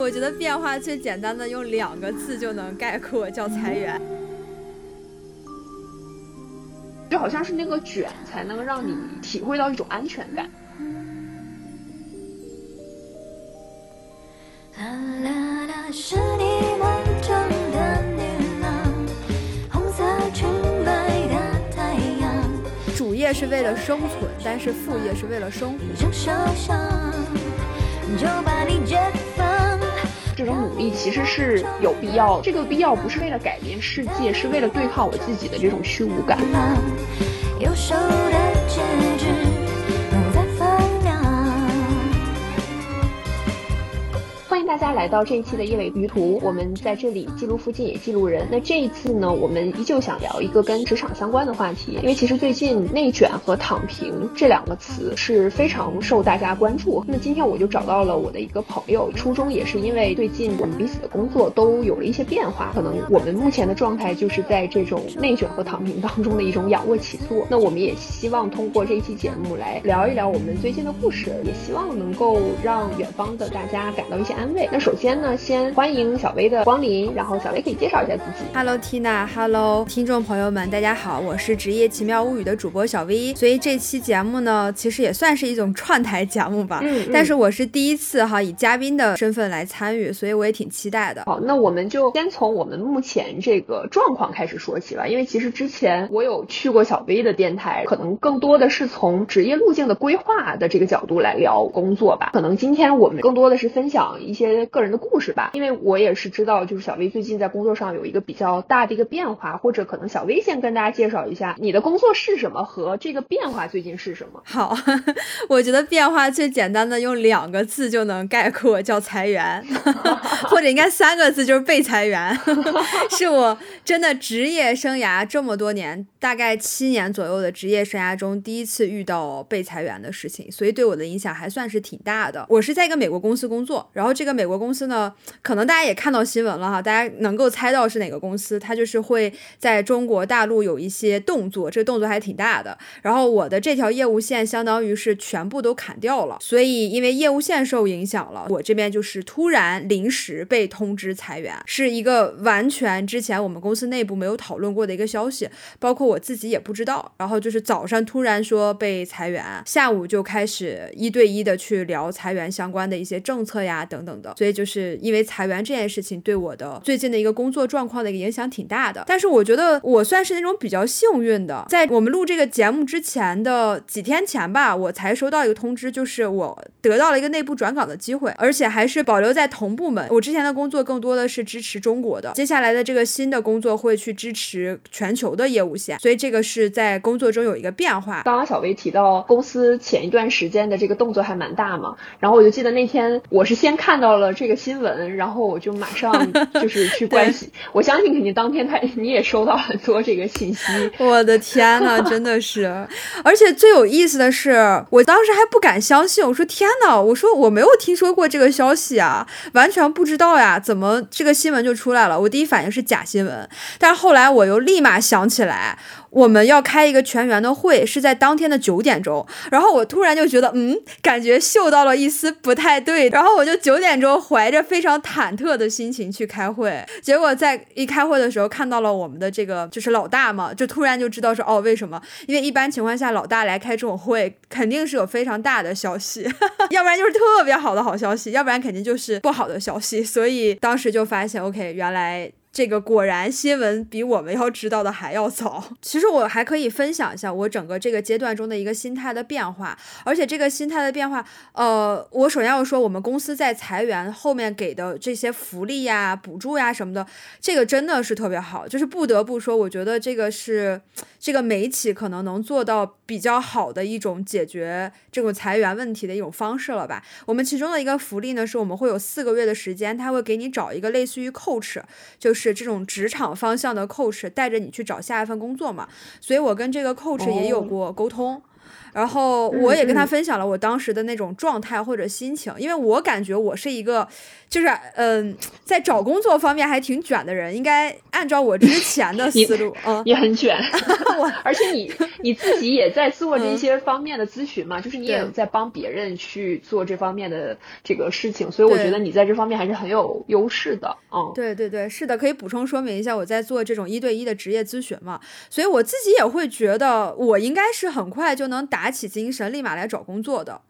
我觉得变化最简单的用两个字就能概括，叫裁员。就好像是那个卷才能让你体会到一种安全感。主业是为了生存，但是副业是为了生活。这种努力其实是有必要，这个必要不是为了改变世界，是为了对抗我自己的这种虚无感。大家来到这一期的夜尾鱼图，我们在这里记录附近也记录人。那这一次呢，我们依旧想聊一个跟职场相关的话题，因为其实最近内卷和躺平这两个词是非常受大家关注。那今天我就找到了我的一个朋友，初衷也是因为最近我们彼此的工作都有了一些变化，可能我们目前的状态就是在这种内卷和躺平当中的一种仰卧起坐。那我们也希望通过这一期节目来聊一聊我们最近的故事，也希望能够让远方的大家感到一些安慰。那首先呢，先欢迎小薇的光临，然后小薇可以介绍一下自己。Hello Tina，Hello 听众朋友们，大家好，我是职业奇妙物语的主播小薇。所以这期节目呢，其实也算是一种串台节目吧。嗯。但是我是第一次哈以嘉宾的身份来参与，所以我也挺期待的。好，那我们就先从我们目前这个状况开始说起吧。因为其实之前我有去过小薇的电台，可能更多的是从职业路径的规划的这个角度来聊工作吧。可能今天我们更多的是分享一些。个人的故事吧，因为我也是知道，就是小薇最近在工作上有一个比较大的一个变化，或者可能小薇先跟大家介绍一下你的工作是什么和这个变化最近是什么。好，我觉得变化最简单的用两个字就能概括，叫裁员，或者应该三个字就是被裁员，是我真的职业生涯这么多年，大概七年左右的职业生涯中第一次遇到被裁员的事情，所以对我的影响还算是挺大的。我是在一个美国公司工作，然后这个美国公司呢，可能大家也看到新闻了哈，大家能够猜到是哪个公司，它就是会在中国大陆有一些动作，这个动作还挺大的。然后我的这条业务线相当于是全部都砍掉了，所以因为业务线受影响了，我这边就是突然临时被通知裁员，是一个完全之前我们公司内部没有讨论过的一个消息，包括我自己也不知道。然后就是早上突然说被裁员，下午就开始一对一的去聊裁员相关的一些政策呀等等的。所以就是因为裁员这件事情对我的最近的一个工作状况的一个影响挺大的，但是我觉得我算是那种比较幸运的，在我们录这个节目之前的几天前吧，我才收到一个通知，就是我得到了一个内部转岗的机会，而且还是保留在同部门。我之前的工作更多的是支持中国的，接下来的这个新的工作会去支持全球的业务线，所以这个是在工作中有一个变化。刚刚小薇提到公司前一段时间的这个动作还蛮大嘛，然后我就记得那天我是先看到了。了这个新闻，然后我就马上就是去关心。我相信肯定当天他你也收到很多这个信息。我的天呐，真的是！而且最有意思的是，我当时还不敢相信。我说天呐，我说我没有听说过这个消息啊，完全不知道呀，怎么这个新闻就出来了？我第一反应是假新闻，但是后来我又立马想起来。我们要开一个全员的会，是在当天的九点钟。然后我突然就觉得，嗯，感觉嗅到了一丝不太对。然后我就九点钟都怀着非常忐忑的心情去开会。结果在一开会的时候，看到了我们的这个就是老大嘛，就突然就知道说，哦，为什么？因为一般情况下，老大来开这种会，肯定是有非常大的消息，要不然就是特别好的好消息，要不然肯定就是不好的消息。所以当时就发现，OK，原来。这个果然新闻比我们要知道的还要早。其实我还可以分享一下我整个这个阶段中的一个心态的变化，而且这个心态的变化，呃，我首先要说，我们公司在裁员后面给的这些福利呀、补助呀什么的，这个真的是特别好，就是不得不说，我觉得这个是这个美企可能能做到比较好的一种解决这种裁员问题的一种方式了吧。我们其中的一个福利呢，是我们会有四个月的时间，他会给你找一个类似于 coach，就是。是这种职场方向的 coach 带着你去找下一份工作嘛？所以我跟这个 coach 也有过沟通。然后我也跟他分享了我当时的那种状态或者心情，因为我感觉我是一个，就是嗯，在找工作方面还挺卷的人，应该按照我之前的思路，嗯，也很卷，而且你 你自己也在做这些方面的咨询嘛，就是你也在帮别人去做这方面的这个事情，所以我觉得你在这方面还是很有优势的，嗯，对对对，是的，可以补充说明一下，我在做这种一对一的职业咨询嘛，所以我自己也会觉得我应该是很快就能打起精神。立马来找工作的，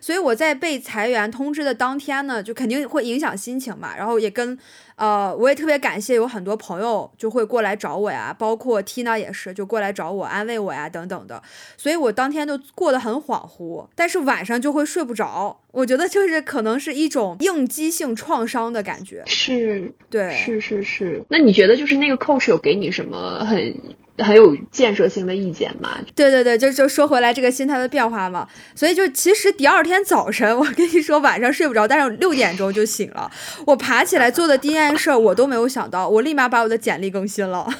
所以我在被裁员通知的当天呢，就肯定会影响心情嘛。然后也跟呃，我也特别感谢有很多朋友就会过来找我呀，包括 Tina 也是就过来找我安慰我呀等等的。所以我当天就过得很恍惚，但是晚上就会睡不着。我觉得就是可能是一种应激性创伤的感觉。是，对，是是是。那你觉得就是那个 coach 有给你什么很？很有建设性的意见嘛？对对对，就就说回来这个心态的变化嘛。所以就其实第二天早晨，我跟你说晚上睡不着，但是六点钟就醒了。我爬起来做的第一件事，我都没有想到，我立马把我的简历更新了。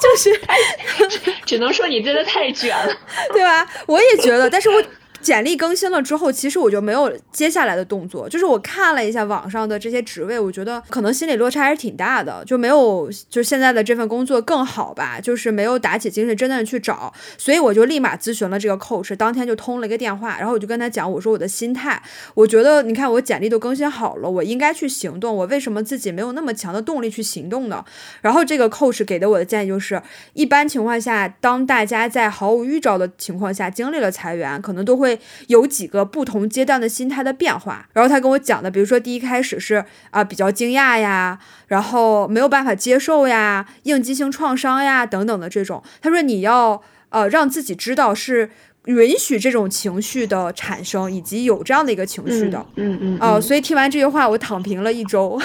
就是，只能说你真的太卷了，对吧？我也觉得，但是我。简历更新了之后，其实我就没有接下来的动作。就是我看了一下网上的这些职位，我觉得可能心理落差还是挺大的，就没有就现在的这份工作更好吧。就是没有打起精神真的去找，所以我就立马咨询了这个 coach，当天就通了一个电话，然后我就跟他讲，我说我的心态，我觉得你看我简历都更新好了，我应该去行动，我为什么自己没有那么强的动力去行动呢？然后这个 coach 给的我的建议就是，一般情况下，当大家在毫无预兆的情况下经历了裁员，可能都会。会有几个不同阶段的心态的变化，然后他跟我讲的，比如说第一开始是啊比较惊讶呀，然后没有办法接受呀，应激性创伤呀等等的这种，他说你要呃让自己知道是允许这种情绪的产生，以及有这样的一个情绪的，嗯嗯，哦，所以听完这句话，我躺平了一周，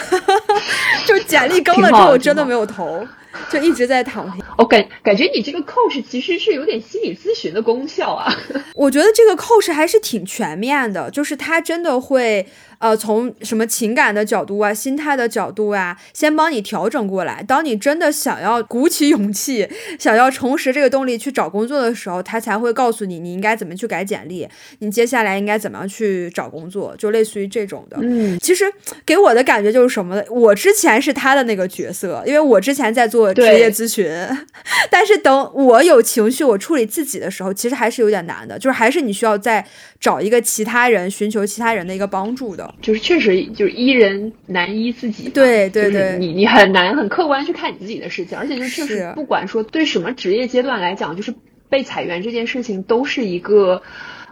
就简历更了之后，真的没有投。就一直在躺平，我感感觉你这个 coach 其实是有点心理咨询的功效啊。我觉得这个 coach 还是挺全面的，就是他真的会。呃，从什么情感的角度啊，心态的角度啊，先帮你调整过来。当你真的想要鼓起勇气，想要重拾这个动力去找工作的时候，他才会告诉你你应该怎么去改简历，你接下来应该怎么样去找工作，就类似于这种的。嗯，其实给我的感觉就是什么呢？我之前是他的那个角色，因为我之前在做职业咨询，但是等我有情绪，我处理自己的时候，其实还是有点难的，就是还是你需要再找一个其他人，寻求其他人的一个帮助的。就是确实就是一人难医自己，对对对，你你很难很客观去看你自己的事情，而且就确实不管说对什么职业阶段来讲，就是被裁员这件事情都是一个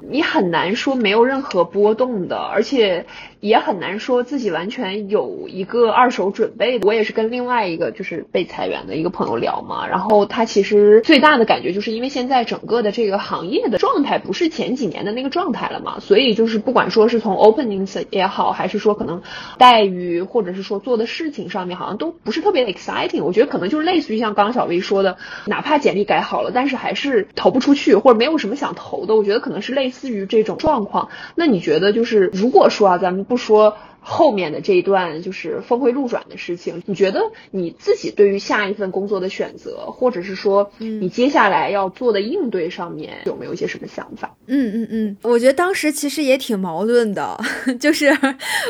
你很难说没有任何波动的，而且。也很难说自己完全有一个二手准备。我也是跟另外一个就是被裁员的一个朋友聊嘛，然后他其实最大的感觉就是因为现在整个的这个行业的状态不是前几年的那个状态了嘛，所以就是不管说是从 openings 也好，还是说可能待遇或者是说做的事情上面，好像都不是特别 exciting。我觉得可能就是类似于像刚刚小薇说的，哪怕简历改好了，但是还是投不出去，或者没有什么想投的。我觉得可能是类似于这种状况。那你觉得就是如果说啊，咱们不说后面的这一段就是峰回路转的事情，你觉得你自己对于下一份工作的选择，或者是说你接下来要做的应对上面有没有一些什么想法？嗯嗯嗯，我觉得当时其实也挺矛盾的，就是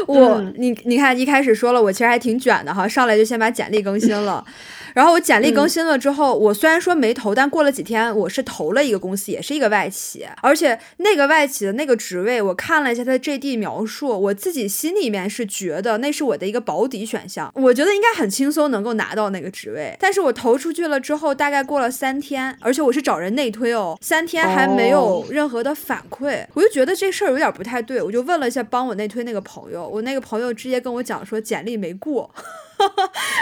我你你看一开始说了，我其实还挺卷的哈，上来就先把简历更新了。然后我简历更新了之后，我虽然说没投，但过了几天，我是投了一个公司，也是一个外企，而且那个外企的那个职位，我看了一下它的 JD 描述，我自己心里面是觉得那是我的一个保底选项，我觉得应该很轻松能够拿到那个职位。但是我投出去了之后，大概过了三天，而且我是找人内推哦，三天还没有任何的反馈，我就觉得这事儿有点不太对，我就问了一下帮我内推那个朋友，我那个朋友直接跟我讲说简历没过。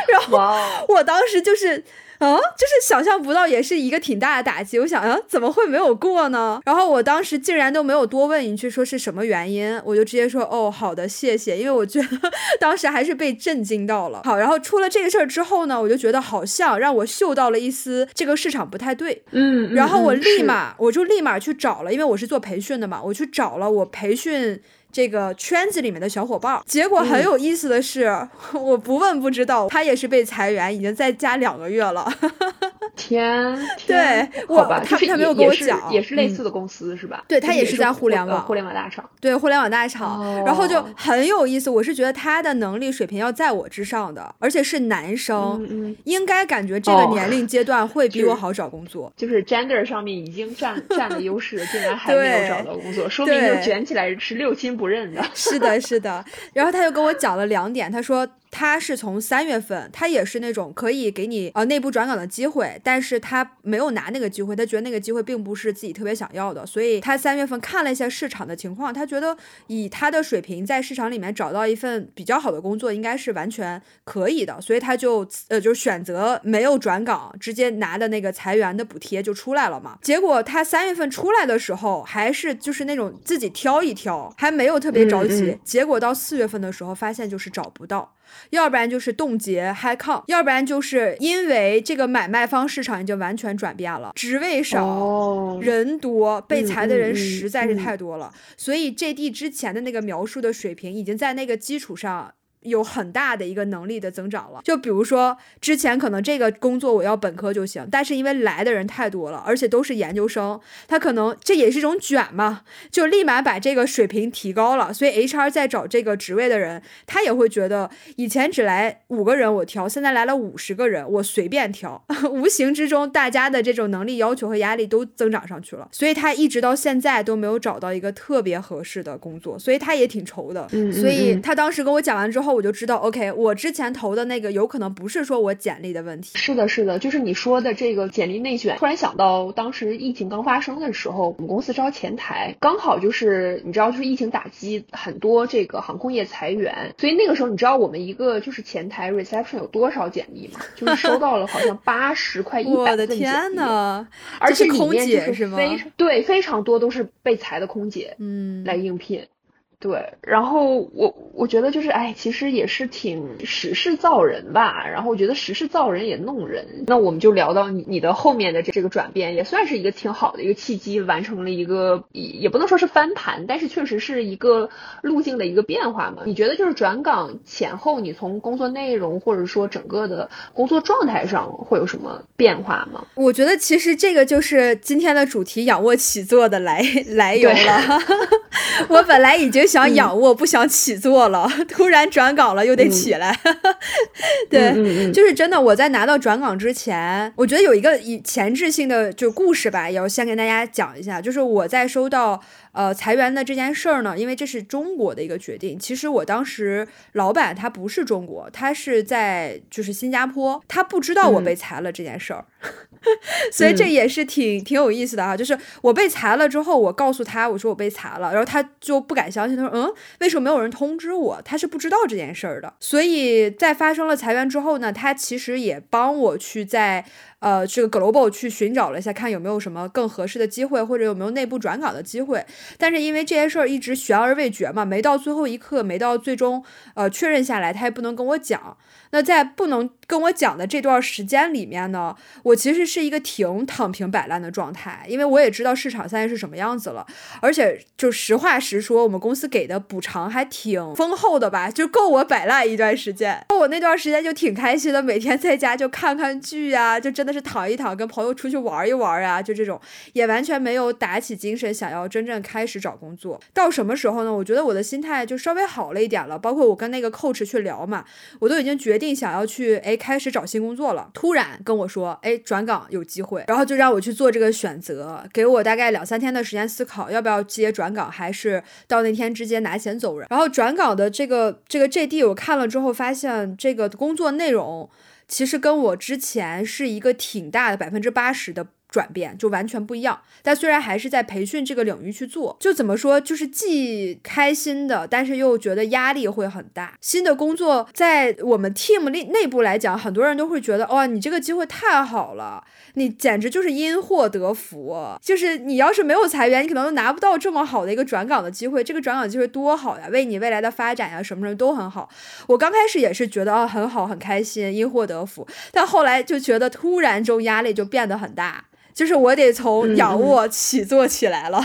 然后我当时就是，啊，就是想象不到，也是一个挺大的打击。我想，啊，怎么会没有过呢？然后我当时竟然都没有多问一句，说是什么原因，我就直接说，哦，好的，谢谢。因为我觉得 当时还是被震惊到了。好，然后出了这个事儿之后呢，我就觉得好像让我嗅到了一丝这个市场不太对。嗯，然后我立马我就立马去找了，因为我是做培训的嘛，我去找了我培训。这个圈子里面的小伙伴，结果很有意思的是，我不问不知道，他也是被裁员，已经在家两个月了。天，对，我吧，他他没有跟我讲，也是类似的公司是吧？对他也是在互联网互联网大厂，对互联网大厂，然后就很有意思。我是觉得他的能力水平要在我之上的，而且是男生，应该感觉这个年龄阶段会比我好找工作。就是 gender 上面已经占占了优势，竟然 还没有找到工作，说明就卷起来是六亲不认的。是的，是的。然后他就跟我讲了两点，他说。他是从三月份，他也是那种可以给你呃内部转岗的机会，但是他没有拿那个机会，他觉得那个机会并不是自己特别想要的，所以他三月份看了一下市场的情况，他觉得以他的水平在市场里面找到一份比较好的工作应该是完全可以的，所以他就呃就选择没有转岗，直接拿的那个裁员的补贴就出来了嘛。结果他三月份出来的时候还是就是那种自己挑一挑，还没有特别着急，结果到四月份的时候发现就是找不到。要不然就是冻结 high count，要不然就是因为这个买卖方市场已经完全转变了，职位少，人多，被裁的人实在是太多了，所以 J D 之前的那个描述的水平已经在那个基础上。有很大的一个能力的增长了，就比如说之前可能这个工作我要本科就行，但是因为来的人太多了，而且都是研究生，他可能这也是一种卷嘛，就立马把这个水平提高了。所以 HR 在找这个职位的人，他也会觉得以前只来五个人我挑，现在来了五十个人我随便挑，无形之中大家的这种能力要求和压力都增长上去了。所以他一直到现在都没有找到一个特别合适的工作，所以他也挺愁的。所以他当时跟我讲完之后。我就知道，OK，我之前投的那个有可能不是说我简历的问题。是的，是的，就是你说的这个简历内卷。突然想到，当时疫情刚发生的时候，我们公司招前台，刚好就是你知道，就是疫情打击很多这个航空业裁员，所以那个时候你知道我们一个就是前台 reception 有多少简历吗？就是收到了好像 八十块一百的天呐！而且里面就是非常对非常多都是被裁的空姐，嗯，来应聘。对，然后我我觉得就是，哎，其实也是挺时势造人吧。然后我觉得时势造人也弄人。那我们就聊到你你的后面的这这个转变，也算是一个挺好的一个契机，完成了一个也也不能说是翻盘，但是确实是一个路径的一个变化嘛。你觉得就是转岗前后，你从工作内容或者说整个的工作状态上会有什么变化吗？我觉得其实这个就是今天的主题仰卧起坐的来 来由了。我本来已经。想仰卧不想起坐了，突然转岗了又得起来。对，就是真的。我在拿到转岗之前，我觉得有一个以前置性的就故事吧，也要先跟大家讲一下。就是我在收到呃裁员的这件事儿呢，因为这是中国的一个决定。其实我当时老板他不是中国，他是在就是新加坡，他不知道我被裁了这件事儿。所以这也是挺挺有意思的哈，就是我被裁了之后，我告诉他我说我被裁了，然后他就不敢相信，他说嗯，为什么没有人通知我？他是不知道这件事儿的。所以在发生了裁员之后呢，他其实也帮我去在。呃，这个 global 去寻找了一下，看有没有什么更合适的机会，或者有没有内部转岗的机会。但是因为这些事儿一直悬而未决嘛，没到最后一刻，没到最终呃确认下来，他也不能跟我讲。那在不能跟我讲的这段时间里面呢，我其实是一个挺躺平摆烂的状态，因为我也知道市场现在是什么样子了。而且就实话实说，我们公司给的补偿还挺丰厚的吧，就够我摆烂一段时间。我那段时间就挺开心的，每天在家就看看剧呀，就真的。但是躺一躺，跟朋友出去玩一玩啊，就这种，也完全没有打起精神，想要真正开始找工作。到什么时候呢？我觉得我的心态就稍微好了一点了。包括我跟那个 coach 去聊嘛，我都已经决定想要去，哎，开始找新工作了。突然跟我说，哎，转岗有机会，然后就让我去做这个选择，给我大概两三天的时间思考，要不要接转岗，还是到那天直接拿钱走人。然后转岗的这个这个 JD 我看了之后，发现这个工作内容。其实跟我之前是一个挺大的百分之八十的。转变就完全不一样，但虽然还是在培训这个领域去做，就怎么说，就是既开心的，但是又觉得压力会很大。新的工作在我们 team 内内部来讲，很多人都会觉得，哇，你这个机会太好了，你简直就是因祸得福。就是你要是没有裁员，你可能都拿不到这么好的一个转岗的机会。这个转岗机会多好呀，为你未来的发展呀，什么什么都很好。我刚开始也是觉得啊，很好，很开心，因祸得福。但后来就觉得突然中压力就变得很大。就是我得从仰卧起坐起来了，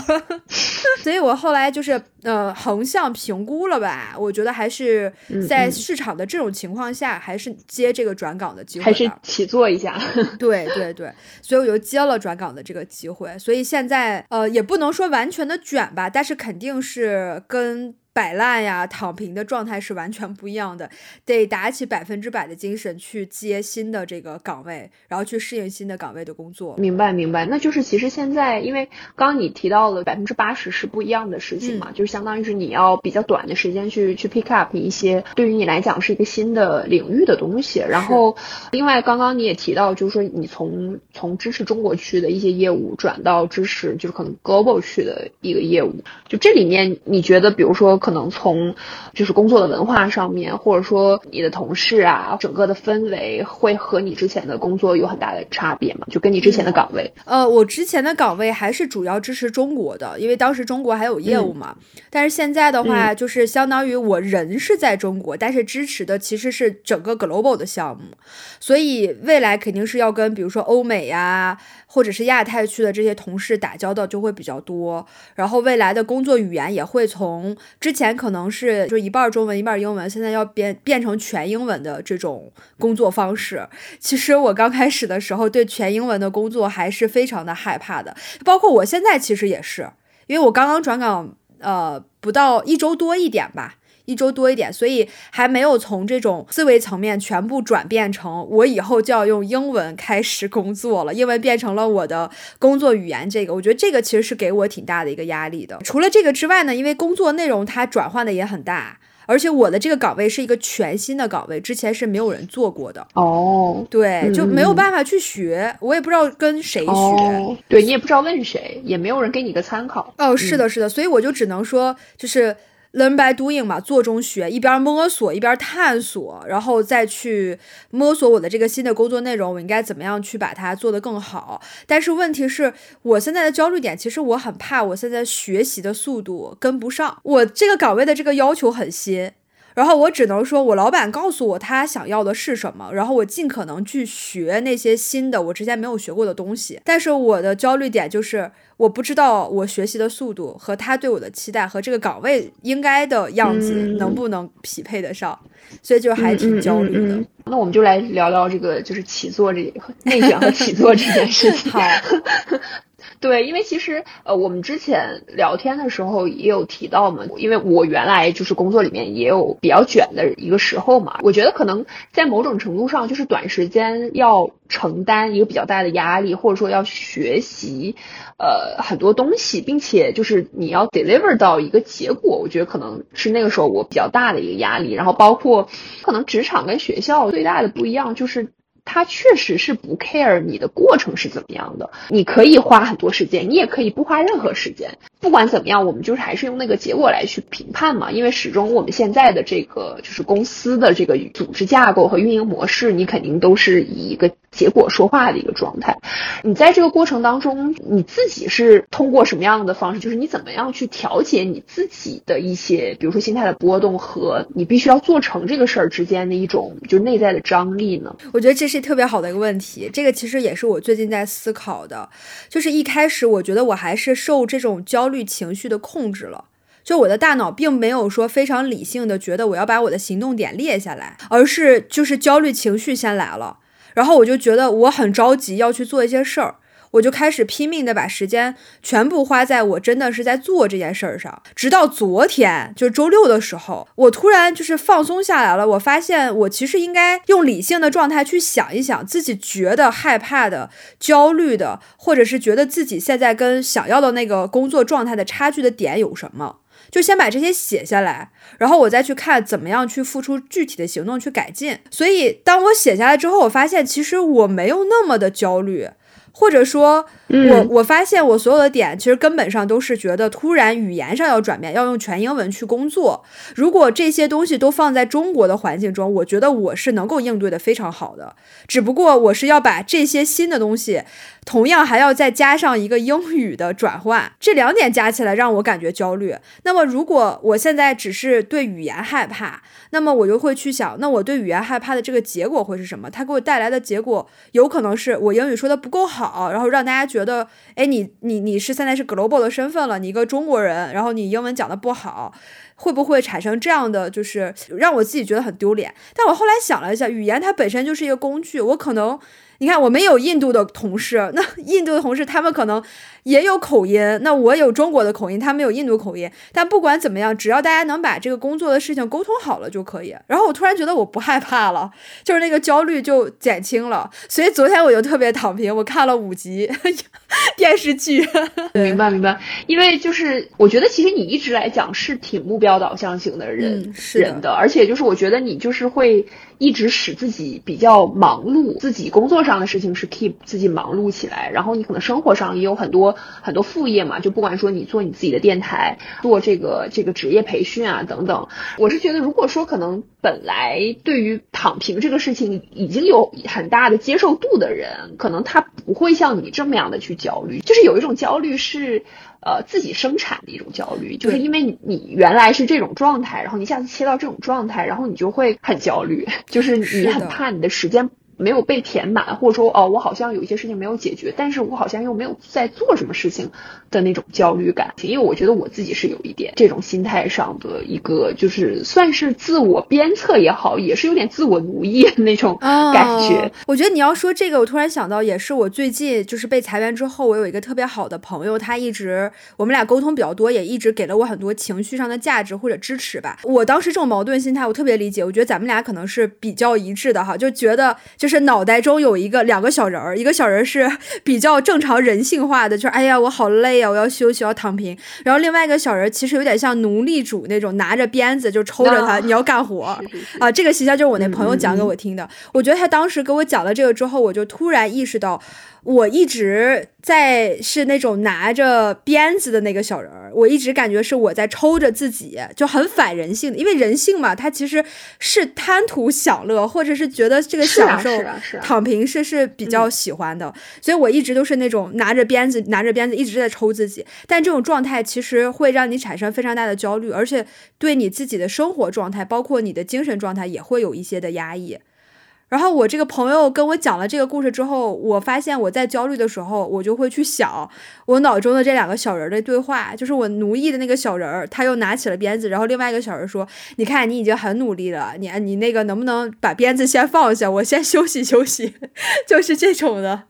所以我后来就是呃横向评估了吧，我觉得还是在市场的这种情况下，还是接这个转岗的机会，还是起坐一下。对对对，所以我就接了转岗的这个机会，所以现在呃也不能说完全的卷吧，但是肯定是跟。摆烂呀，躺平的状态是完全不一样的，得打起百分之百的精神去接新的这个岗位，然后去适应新的岗位的工作。明白，明白。那就是其实现在，因为刚刚你提到了百分之八十是不一样的事情嘛，就是相当于是你要比较短的时间去去 pick up 一些对于你来讲是一个新的领域的东西。然后，另外刚刚你也提到，就是说你从从支持中国区的一些业务转到支持就是可能 global 区的一个业务，就这里面你觉得，比如说。可能从就是工作的文化上面，或者说你的同事啊，整个的氛围会和你之前的工作有很大的差别吗？就跟你之前的岗位？呃，我之前的岗位还是主要支持中国的，因为当时中国还有业务嘛。但是现在的话，就是相当于我人是在中国，但是支持的其实是整个 global 的项目，所以未来肯定是要跟比如说欧美呀。或者是亚太区的这些同事打交道就会比较多，然后未来的工作语言也会从之前可能是就一半中文一半英文，现在要变变成全英文的这种工作方式。其实我刚开始的时候对全英文的工作还是非常的害怕的，包括我现在其实也是，因为我刚刚转岗，呃，不到一周多一点吧。一周多一点，所以还没有从这种思维层面全部转变成我以后就要用英文开始工作了，英文变成了我的工作语言。这个我觉得这个其实是给我挺大的一个压力的。除了这个之外呢，因为工作内容它转换的也很大，而且我的这个岗位是一个全新的岗位，之前是没有人做过的。哦，对，就没有办法去学，我也不知道跟谁学，对你也不知道问谁，也没有人给你个参考。哦，是的，是的，所以我就只能说就是。Learn by doing 嘛，做中学，一边摸索一边探索，然后再去摸索我的这个新的工作内容，我应该怎么样去把它做得更好。但是问题是我现在的焦虑点，其实我很怕我现在学习的速度跟不上，我这个岗位的这个要求很新。然后我只能说，我老板告诉我他想要的是什么，然后我尽可能去学那些新的我之前没有学过的东西。但是我的焦虑点就是，我不知道我学习的速度和他对我的期待和这个岗位应该的样子能不能匹配得上，所以就还挺焦虑的。那我们就来聊聊这个，就是起坐这内卷和起坐这件事情。好。对，因为其实呃，我们之前聊天的时候也有提到嘛，因为我原来就是工作里面也有比较卷的一个时候嘛，我觉得可能在某种程度上，就是短时间要承担一个比较大的压力，或者说要学习呃很多东西，并且就是你要 deliver 到一个结果，我觉得可能是那个时候我比较大的一个压力。然后包括可能职场跟学校最大的不一样就是。他确实是不 care 你的过程是怎么样的，你可以花很多时间，你也可以不花任何时间。不管怎么样，我们就是还是用那个结果来去评判嘛。因为始终我们现在的这个就是公司的这个组织架构和运营模式，你肯定都是以一个结果说话的一个状态。你在这个过程当中，你自己是通过什么样的方式？就是你怎么样去调节你自己的一些，比如说心态的波动和你必须要做成这个事儿之间的一种就是内在的张力呢？我觉得这是。特别好的一个问题，这个其实也是我最近在思考的。就是一开始我觉得我还是受这种焦虑情绪的控制了，就我的大脑并没有说非常理性的觉得我要把我的行动点列下来，而是就是焦虑情绪先来了，然后我就觉得我很着急要去做一些事儿。我就开始拼命的把时间全部花在我真的是在做这件事儿上，直到昨天，就是周六的时候，我突然就是放松下来了。我发现我其实应该用理性的状态去想一想自己觉得害怕的、焦虑的，或者是觉得自己现在跟想要的那个工作状态的差距的点有什么，就先把这些写下来，然后我再去看怎么样去付出具体的行动去改进。所以当我写下来之后，我发现其实我没有那么的焦虑。或者说，我我发现我所有的点其实根本上都是觉得突然语言上要转变，要用全英文去工作。如果这些东西都放在中国的环境中，我觉得我是能够应对的非常好的。只不过我是要把这些新的东西。同样还要再加上一个英语的转换，这两点加起来让我感觉焦虑。那么如果我现在只是对语言害怕，那么我就会去想，那我对语言害怕的这个结果会是什么？它给我带来的结果有可能是我英语说的不够好。好，然后让大家觉得，哎，你你你是现在是 global 的身份了，你一个中国人，然后你英文讲的不好，会不会产生这样的，就是让我自己觉得很丢脸？但我后来想了一下，语言它本身就是一个工具，我可能。你看，我们有印度的同事，那 印度的同事他们可能也有口音，那我有中国的口音，他们有印度口音。但不管怎么样，只要大家能把这个工作的事情沟通好了就可以。然后我突然觉得我不害怕了，就是那个焦虑就减轻了。所以昨天我就特别躺平，我看了五集 电视剧。明白明白，因为就是我觉得其实你一直来讲是挺目标导向型的人人的，而且就是我觉得你就是会。一直使自己比较忙碌，自己工作上的事情是 keep 自己忙碌起来，然后你可能生活上也有很多很多副业嘛，就不管说你做你自己的电台，做这个这个职业培训啊等等，我是觉得如果说可能本来对于躺平这个事情已经有很大的接受度的人，可能他不会像你这么样的去焦虑，就是有一种焦虑是。呃，自己生产的一种焦虑，就是因为你你原来是这种状态，然后你一下子切到这种状态，然后你就会很焦虑，就是你很怕你的时间。没有被填满，或者说哦，我好像有一些事情没有解决，但是我好像又没有在做什么事情的那种焦虑感。因为我觉得我自己是有一点这种心态上的一个，就是算是自我鞭策也好，也是有点自我奴役那种感觉。我觉得你要说这个，我突然想到，也是我最近就是被裁员之后，我有一个特别好的朋友，他一直我们俩沟通比较多，也一直给了我很多情绪上的价值或者支持吧。我当时这种矛盾心态，我特别理解。我觉得咱们俩可能是比较一致的哈，就觉得。就是脑袋中有一个两个小人儿，一个小人是 比较正常人性化的，就是哎呀我好累啊，我要休息，要躺平。然后另外一个小人其实有点像奴隶主那种，拿着鞭子就抽着他，你要干活啊。这个形象就是我那朋友讲给我听的。我觉得他当时给我讲了这个之后，我就突然意识到。我一直在是那种拿着鞭子的那个小人儿，我一直感觉是我在抽着自己，就很反人性的。因为人性嘛，它其实是贪图享乐，或者是觉得这个享受躺平是是比较喜欢的。所以我一直都是那种拿着鞭子，拿着鞭子一直在抽自己。但这种状态其实会让你产生非常大的焦虑，而且对你自己的生活状态，包括你的精神状态，也会有一些的压抑。然后我这个朋友跟我讲了这个故事之后，我发现我在焦虑的时候，我就会去想我脑中的这两个小人的对话，就是我奴役的那个小人儿，他又拿起了鞭子，然后另外一个小人说：“你看，你已经很努力了，你你那个能不能把鞭子先放下，我先休息休息？” 就是这种的，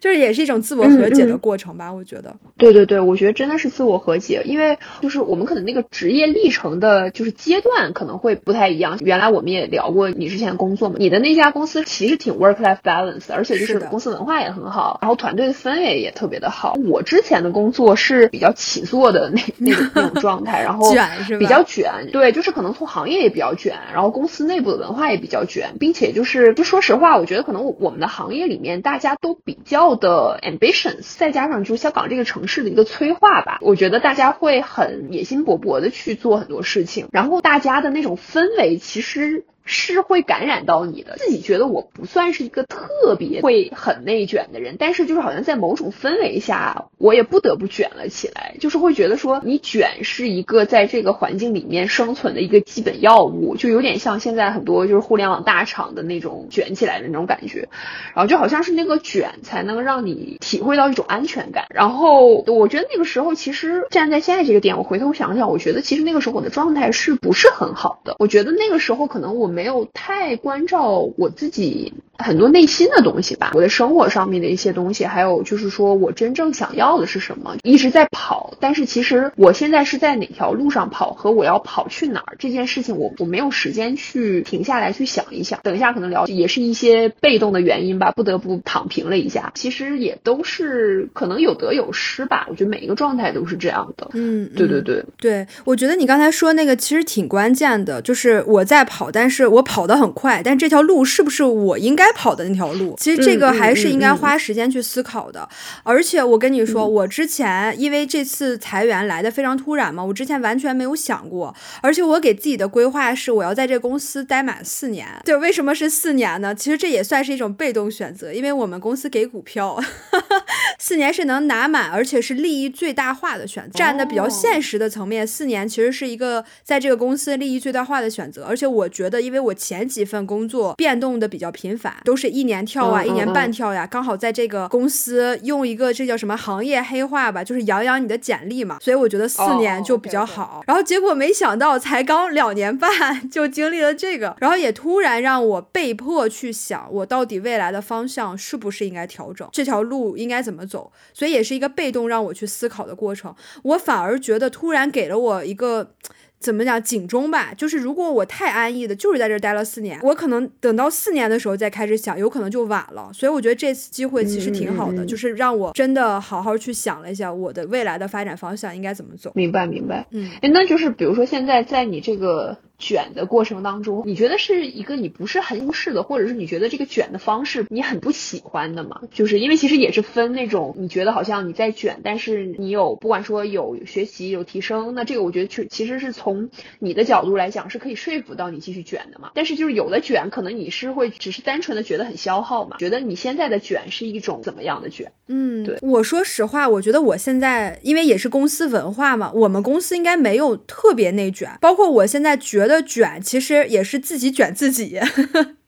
就是也是一种自我和解的过程吧，我觉得。对对对，我觉得真的是自我和解，因为就是我们可能那个职业历程的，就是阶段可能会不太一样。原来我们也聊过你之前工作嘛，你的那家公。公司其实挺 work life balance，而且就是公司文化也很好，然后团队的氛围也特别的好。我之前的工作是比较起坐的那 那种那种 状态，然后比较卷，对，就是可能从行业也比较卷，然后公司内部的文化也比较卷，并且就是就说实话，我觉得可能我们的行业里面大家都比较的 ambitions，再加上就是香港这个城市的一个催化吧，我觉得大家会很野心勃勃的去做很多事情，然后大家的那种氛围其实。是会感染到你的。自己觉得我不算是一个特别会很内卷的人，但是就是好像在某种氛围下，我也不得不卷了起来。就是会觉得说，你卷是一个在这个环境里面生存的一个基本药物，就有点像现在很多就是互联网大厂的那种卷起来的那种感觉。然后就好像是那个卷才能让你体会到一种安全感。然后我觉得那个时候其实站在现在这个点，我回头想想，我觉得其实那个时候我的状态是不是很好的？我觉得那个时候可能我们。没有太关照我自己很多内心的东西吧，我的生活上面的一些东西，还有就是说我真正想要的是什么，一直在跑，但是其实我现在是在哪条路上跑和我要跑去哪儿这件事情，我我没有时间去停下来去想一想。等一下可能聊，也是一些被动的原因吧，不得不躺平了一下。其实也都是可能有得有失吧，我觉得每一个状态都是这样的。嗯，对对对对，我觉得你刚才说那个其实挺关键的，就是我在跑，但是。我跑得很快，但这条路是不是我应该跑的那条路？其实这个还是应该花时间去思考的。而且我跟你说，我之前因为这次裁员来的非常突然嘛，我之前完全没有想过。而且我给自己的规划是，我要在这公司待满四年。对，为什么是四年呢？其实这也算是一种被动选择，因为我们公司给股票，四年是能拿满，而且是利益最大化的选择。站的比较现实的层面，四年其实是一个在这个公司利益最大化的选择。而且我觉得，因为我前几份工作变动的比较频繁，都是一年跳啊，一年半跳呀，刚好在这个公司用一个这叫什么行业黑话吧，就是养养你的简历嘛。所以我觉得四年就比较好。然后结果没想到才刚两年半 就经历了这个，然后也突然让我被迫去想，我到底未来的方向是不是应该调整，这条路应该怎么走。所以也是一个被动让我去思考的过程。我反而觉得突然给了我一个。怎么讲警钟吧，就是如果我太安逸的，就是在这待了四年，我可能等到四年的时候再开始想，有可能就晚了。所以我觉得这次机会其实挺好的，就是让我真的好好去想了一下我的未来的发展方向应该怎么走。明白，明白。嗯，哎，那就是比如说现在在你这个。卷的过程当中，你觉得是一个你不是很舒适的，或者是你觉得这个卷的方式你很不喜欢的吗？就是因为其实也是分那种你觉得好像你在卷，但是你有不管说有学习有提升，那这个我觉得确其实是从你的角度来讲是可以说服到你继续卷的嘛。但是就是有的卷可能你是会只是单纯的觉得很消耗嘛，觉得你现在的卷是一种怎么样的卷？嗯，对，我说实话，我觉得我现在因为也是公司文化嘛，我们公司应该没有特别内卷，包括我现在觉得卷，其实也是自己卷自己。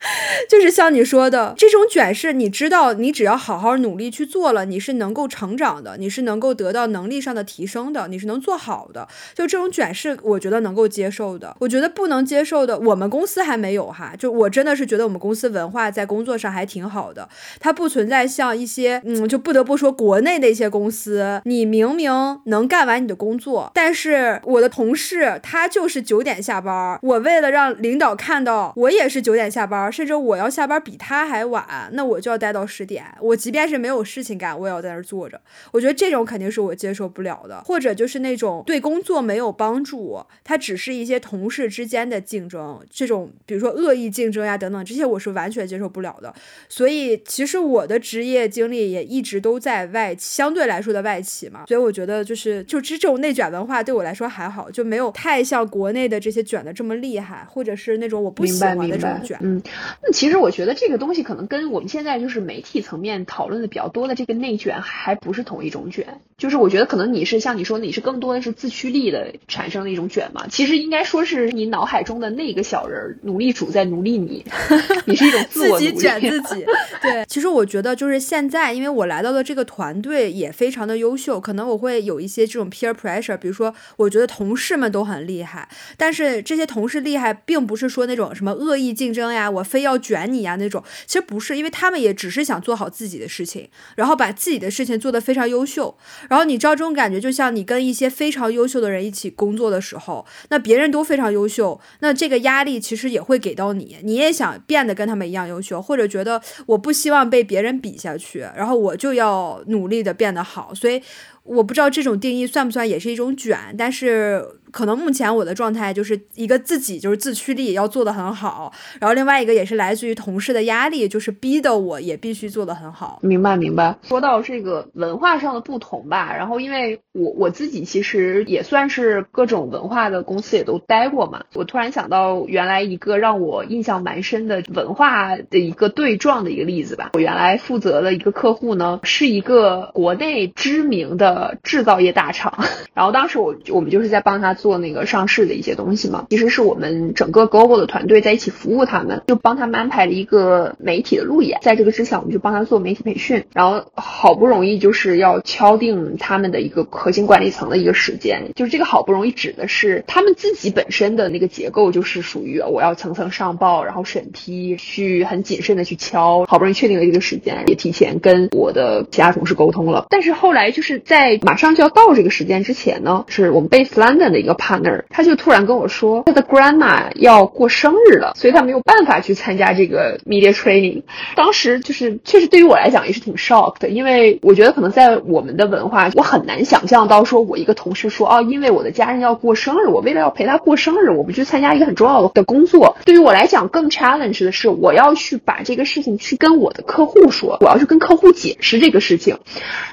就是像你说的，这种卷是你知道，你只要好好努力去做了，你是能够成长的，你是能够得到能力上的提升的，你是能做好的。就这种卷是我觉得能够接受的。我觉得不能接受的，我们公司还没有哈。就我真的是觉得我们公司文化在工作上还挺好的，它不存在像一些嗯，就不得不说国内的一些公司，你明明能干完你的工作，但是我的同事他就是九点下班，我为了让领导看到我也是九点下班。甚至我要下班比他还晚，那我就要待到十点。我即便是没有事情干，我也要在那儿坐着。我觉得这种肯定是我接受不了的。或者就是那种对工作没有帮助，它只是一些同事之间的竞争，这种比如说恶意竞争呀等等，这些我是完全接受不了的。所以其实我的职业经历也一直都在外企，相对来说的外企嘛。所以我觉得就是就这种内卷文化对我来说还好，就没有太像国内的这些卷的这么厉害，或者是那种我不喜欢的这种卷。嗯。那其实我觉得这个东西可能跟我们现在就是媒体层面讨论的比较多的这个内卷还不是同一种卷。就是我觉得可能你是像你说你是更多的是自驱力的产生的一种卷嘛。其实应该说是你脑海中的那个小人奴隶主在奴隶你，你是一种自己卷自己。对，其实我觉得就是现在，因为我来到的这个团队也非常的优秀，可能我会有一些这种 peer pressure。比如说，我觉得同事们都很厉害，但是这些同事厉害，并不是说那种什么恶意竞争呀，我非要卷你呀那种，其实不是，因为他们也只是想做好自己的事情，然后把自己的事情做得非常优秀。然后你知道这种感觉，就像你跟一些非常优秀的人一起工作的时候，那别人都非常优秀，那这个压力其实也会给到你，你也想变得跟他们一样优秀，或者觉得我不希望被别人比下去，然后我就要努力的变得好。所以我不知道这种定义算不算也是一种卷，但是。可能目前我的状态就是一个自己就是自驱力要做的很好，然后另外一个也是来自于同事的压力，就是逼得我也必须做的很好。明白明白。说到这个文化上的不同吧，然后因为我我自己其实也算是各种文化的公司也都待过嘛，我突然想到原来一个让我印象蛮深的文化的一个对撞的一个例子吧。我原来负责的一个客户呢，是一个国内知名的制造业大厂，然后当时我我们就是在帮他。做那个上市的一些东西嘛，其实是我们整个 Google 的团队在一起服务他们，就帮他们安排了一个媒体的路演。在这个之前，我们就帮他做媒体培训，然后好不容易就是要敲定他们的一个核心管理层的一个时间。就是这个好不容易指的是他们自己本身的那个结构，就是属于我要层层上报，然后审批，去很谨慎的去敲。好不容易确定了这个时间，也提前跟我的其他同事沟通了。但是后来就是在在马上就要到这个时间之前呢，是我们 base London 的一个。partner，他就突然跟我说，他的 grandma 要过生日了，所以他没有办法去参加这个 media training。当时就是确实对于我来讲也是挺 shock 的，因为我觉得可能在我们的文化，我很难想象到说我一个同事说，哦，因为我的家人要过生日，我为了要陪他过生日，我不去参加一个很重要的工作。对于我来讲，更 challenge 的是，我要去把这个事情去跟我的客户说，我要去跟客户解释这个事情。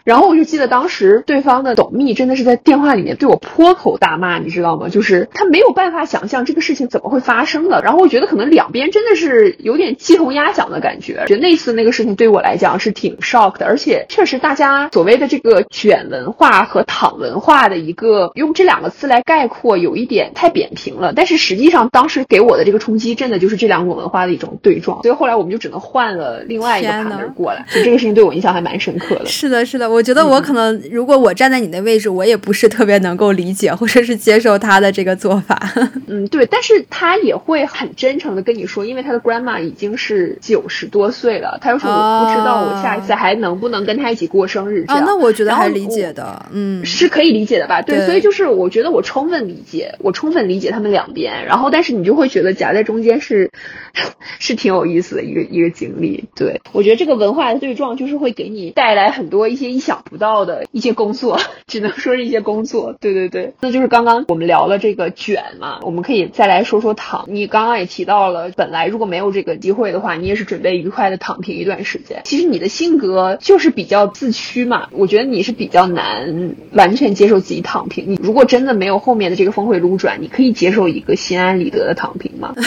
然后我就记得当时对方的董秘真的是在电话里面对我泼口大骂。你知道吗？就是他没有办法想象这个事情怎么会发生的。然后我觉得可能两边真的是有点鸡同鸭讲的感觉。觉得那次那个事情对我来讲是挺 shock 的，而且确实大家所谓的这个卷文化和躺文化的一个用这两个词来概括，有一点太扁平了。但是实际上当时给我的这个冲击，真的就是这两种文化的一种对撞。所以后来我们就只能换了另外一个 partner 过来。就这个事情对我印象还蛮深刻的。是的，是的，我觉得我可能如果我站在你的位置，我也不是特别能够理解或者是接受他的这个做法。嗯，对，但是他也会很真诚的跟你说，因为他的 grandma 已经是九十多岁了，他又说我不知道我下一次还能不能跟他一起过生日。啊，那我觉得还理解的，嗯，是可以理解的吧？对，所以就是我觉得我充分理解，我充分理解他们两边，然后但是你就会觉得夹在中间是 是挺有意思的一个一个经历。对我觉得这个文化的对撞就是会给你带来很多一些意想不到的一些工作，只能说是一些工作。对对对，那就是刚刚我们聊了这个卷嘛，我们可以再来说说躺。你刚刚也提到了，本来如果没有这个机会的话，你也是准备愉快的躺平一段时间。其实你的性格就是比较自驱嘛，我觉得你是比较难完全接受自己躺平。你如果真的没有后面的这个峰回路转，你可以接受一个心安理得的躺平吗？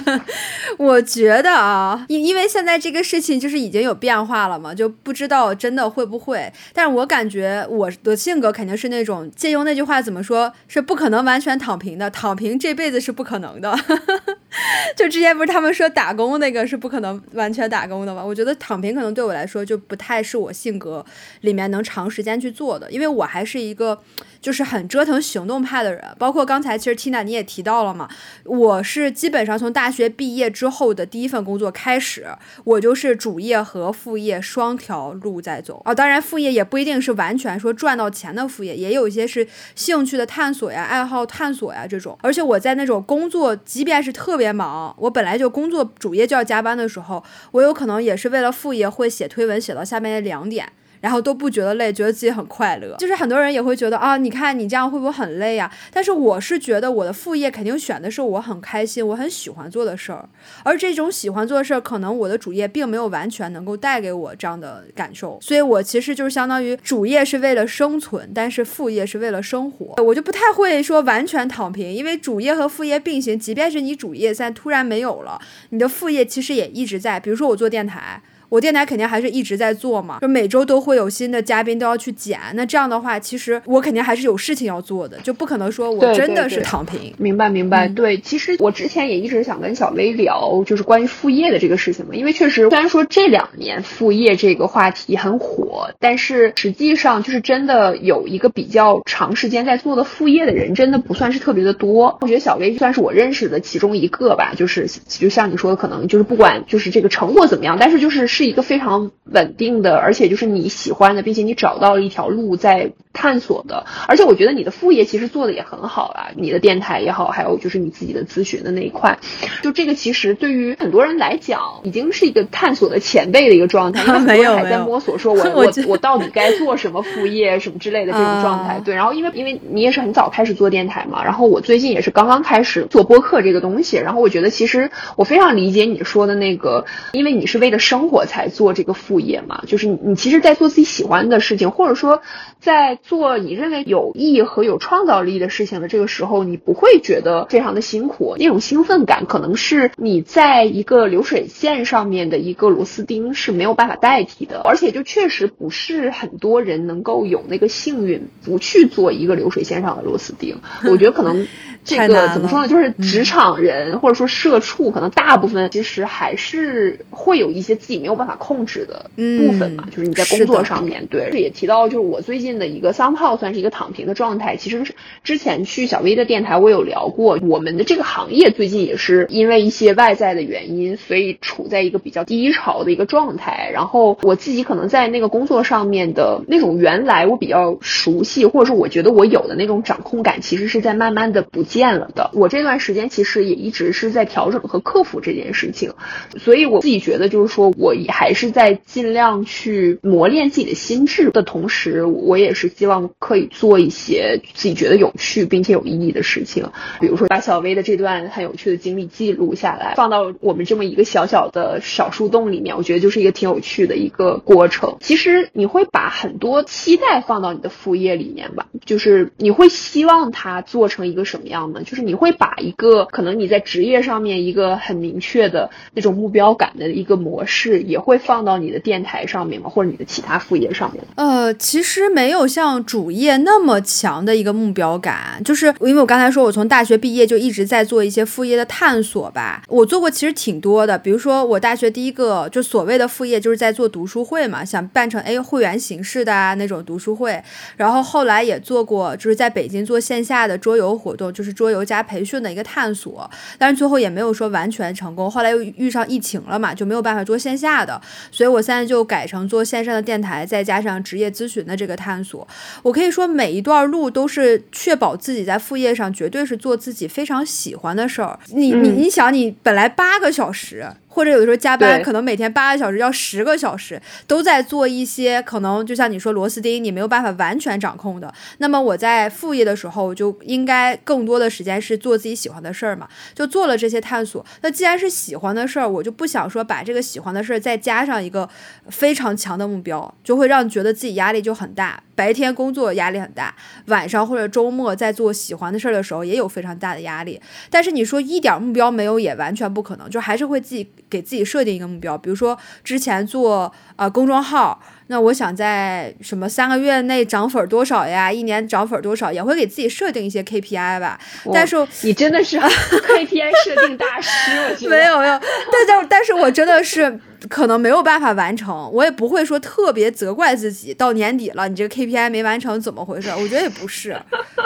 我觉得啊，因因为现在这个事情就是已经有变化了嘛，就不知道真的会不会。但是我感觉我的性格肯定是那种借用那句话怎么说，是不可能完全躺平的，躺平这辈子是不可能的。就之前不是他们说打工那个是不可能完全打工的吗？我觉得躺平可能对我来说就不太是我性格里面能长时间去做的，因为我还是一个。就是很折腾行动派的人，包括刚才其实 Tina 你也提到了嘛，我是基本上从大大学毕业之后的第一份工作开始，我就是主业和副业双条路在走啊。当然副业也不一定是完全说赚到钱的副业，也有一些是兴趣的探索呀、爱好探索呀这种。而且我在那种工作，即便是特别忙，我本来就工作主业就要加班的时候，我有可能也是为了副业会写推文写到下面的两点。然后都不觉得累，觉得自己很快乐。就是很多人也会觉得啊，你看你这样会不会很累呀？但是我是觉得我的副业肯定选的是我很开心、我很喜欢做的事儿。而这种喜欢做的事儿，可能我的主业并没有完全能够带给我这样的感受。所以我其实就是相当于主业是为了生存，但是副业是为了生活。我就不太会说完全躺平，因为主业和副业并行。即便是你主业现在突然没有了，你的副业其实也一直在。比如说我做电台。我电台肯定还是一直在做嘛，就每周都会有新的嘉宾都要去剪。那这样的话，其实我肯定还是有事情要做的，就不可能说我真的是躺平。明白明白，对。其实我之前也一直想跟小薇聊，就是关于副业的这个事情嘛。因为确实，虽然说这两年副业这个话题很火，但是实际上就是真的有一个比较长时间在做的副业的人，真的不算是特别的多。我觉得小薇算是我认识的其中一个吧，就是就像你说的，可能就是不管就是这个成果怎么样，但是就是是。是一个非常稳定的，而且就是你喜欢的，并且你找到了一条路在探索的。而且我觉得你的副业其实做的也很好啊，你的电台也好，还有就是你自己的咨询的那一块，就这个其实对于很多人来讲，已经是一个探索的前辈的一个状态，因为很多人还在摸索，说我 我我到底该做什么副业什么之类的这种状态。对，然后因为因为你也是很早开始做电台嘛，然后我最近也是刚刚开始做播客这个东西，然后我觉得其实我非常理解你说的那个，因为你是为了生活。才做这个副业嘛，就是你，你其实，在做自己喜欢的事情，或者说，在做你认为有意义和有创造力的事情的这个时候，你不会觉得非常的辛苦。那种兴奋感，可能是你在一个流水线上面的一个螺丝钉是没有办法代替的。而且，就确实不是很多人能够有那个幸运，不去做一个流水线上的螺丝钉。我觉得可能。这个怎么说呢？就是职场人或者说社畜，可能大部分其实还是会有一些自己没有办法控制的部分嘛。就是你在工作上面对，也提到就是我最近的一个三炮算是一个躺平的状态。其实是之前去小 V 的电台，我有聊过，我们的这个行业最近也是因为一些外在的原因，所以处在一个比较低潮的一个状态。然后我自己可能在那个工作上面的那种原来我比较熟悉，或者说我觉得我有的那种掌控感，其实是在慢慢的不。见了的，我这段时间其实也一直是在调整和克服这件事情，所以我自己觉得就是说，我也还是在尽量去磨练自己的心智的同时，我也是希望可以做一些自己觉得有趣并且有意义的事情，比如说把小薇的这段很有趣的经历记录下来，放到我们这么一个小小的小树洞里面，我觉得就是一个挺有趣的一个过程。其实你会把很多期待放到你的副业里面吧，就是你会希望它做成一个什么样呢？就是你会把一个可能你在职业上面一个很明确的那种目标感的一个模式，也会放到你的电台上面吗？或者你的其他副业上面？呃，其实没有像主业那么强的一个目标感，就是因为我刚才说我从大学毕业就一直在做一些副业的探索吧。我做过其实挺多的，比如说我大学第一个就所谓的副业就是在做读书会嘛，想办成哎会员形式的那种读书会。然后后来也做过，就是在北京做线下的桌游活动，就是桌游加培训的一个探索，但是最后也没有说完全成功。后来又遇上疫情了嘛，就没有办法做线下的，所以我现在就改成做线上的电台，再加上职业咨询的这个探索。我可以说每一段路都是确保自己在副业上绝对是做自己非常喜欢的事儿。你你你想，你本来八个小时。或者有的时候加班，可能每天八个小时，要十个小时，都在做一些可能就像你说螺丝钉，你没有办法完全掌控的。那么我在副业的时候，就应该更多的时间是做自己喜欢的事儿嘛，就做了这些探索。那既然是喜欢的事儿，我就不想说把这个喜欢的事儿再加上一个非常强的目标，就会让觉得自己压力就很大。白天工作压力很大，晚上或者周末在做喜欢的事儿的时候也有非常大的压力。但是你说一点目标没有也完全不可能，就还是会自己给自己设定一个目标。比如说之前做呃公众号，那我想在什么三个月内涨粉多少呀？一年涨粉多少？也会给自己设定一些 KPI 吧。但是你真的是 KPI 设定大师，我觉得没有没有。但但但是我真的是。可能没有办法完成，我也不会说特别责怪自己。到年底了，你这个 KPI 没完成，怎么回事？我觉得也不是，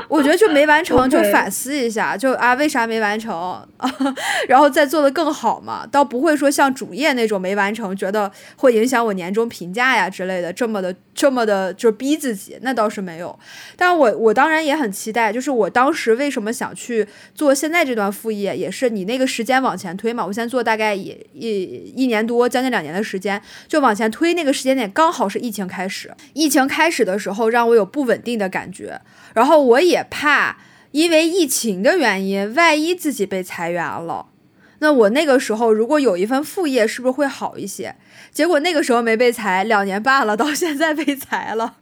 我觉得就没完成，就反思一下，就啊，为啥没完成？然后再做的更好嘛。倒不会说像主业那种没完成，觉得会影响我年终评价呀之类的，这么的这么的，就逼自己，那倒是没有。但我我当然也很期待，就是我当时为什么想去做现在这段副业，也是你那个时间往前推嘛。我现在做大概也一一年多，将近。那两年的时间就往前推，那个时间点刚好是疫情开始。疫情开始的时候，让我有不稳定的感觉，然后我也怕因为疫情的原因，万一自己被裁员了，那我那个时候如果有一份副业，是不是会好一些？结果那个时候没被裁，两年半了，到现在被裁了，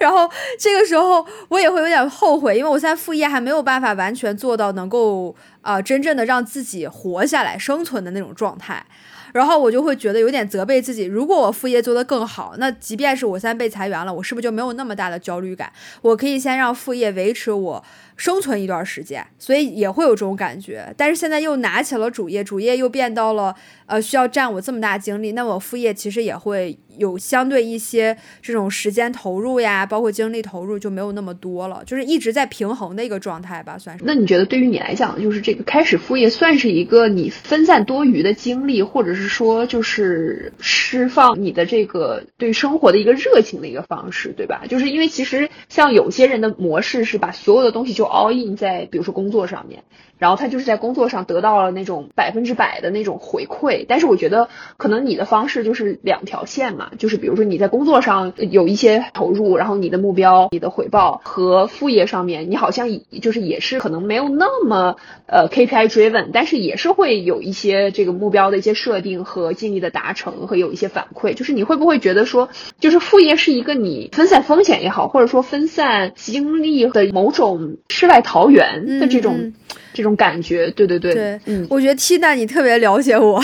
然后这个时候我也会有点后悔，因为我现在副业还没有办法完全做到能够啊真正的让自己活下来、生存的那种状态。然后我就会觉得有点责备自己，如果我副业做得更好，那即便是我现在被裁员了，我是不是就没有那么大的焦虑感？我可以先让副业维持我。生存一段时间，所以也会有这种感觉。但是现在又拿起了主业，主业又变到了呃需要占我这么大精力，那我副业其实也会有相对一些这种时间投入呀，包括精力投入就没有那么多了，就是一直在平衡的一个状态吧，算是。那你觉得对于你来讲，就是这个开始副业算是一个你分散多余的精力，或者是是说就是释放你的这个对生活的一个热情的一个方式，对吧？就是因为其实像有些人的模式是把所有的东西就。all in 在比如说工作上面，然后他就是在工作上得到了那种百分之百的那种回馈。但是我觉得可能你的方式就是两条线嘛，就是比如说你在工作上有一些投入，然后你的目标、你的回报和副业上面，你好像就是也是可能没有那么呃 KPI driven，但是也是会有一些这个目标的一些设定和尽力的达成和有一些反馈。就是你会不会觉得说，就是副业是一个你分散风险也好，或者说分散精力的某种。世外桃源的这种。这种感觉，对对对，对，嗯，我觉得 T 娜你特别了解我，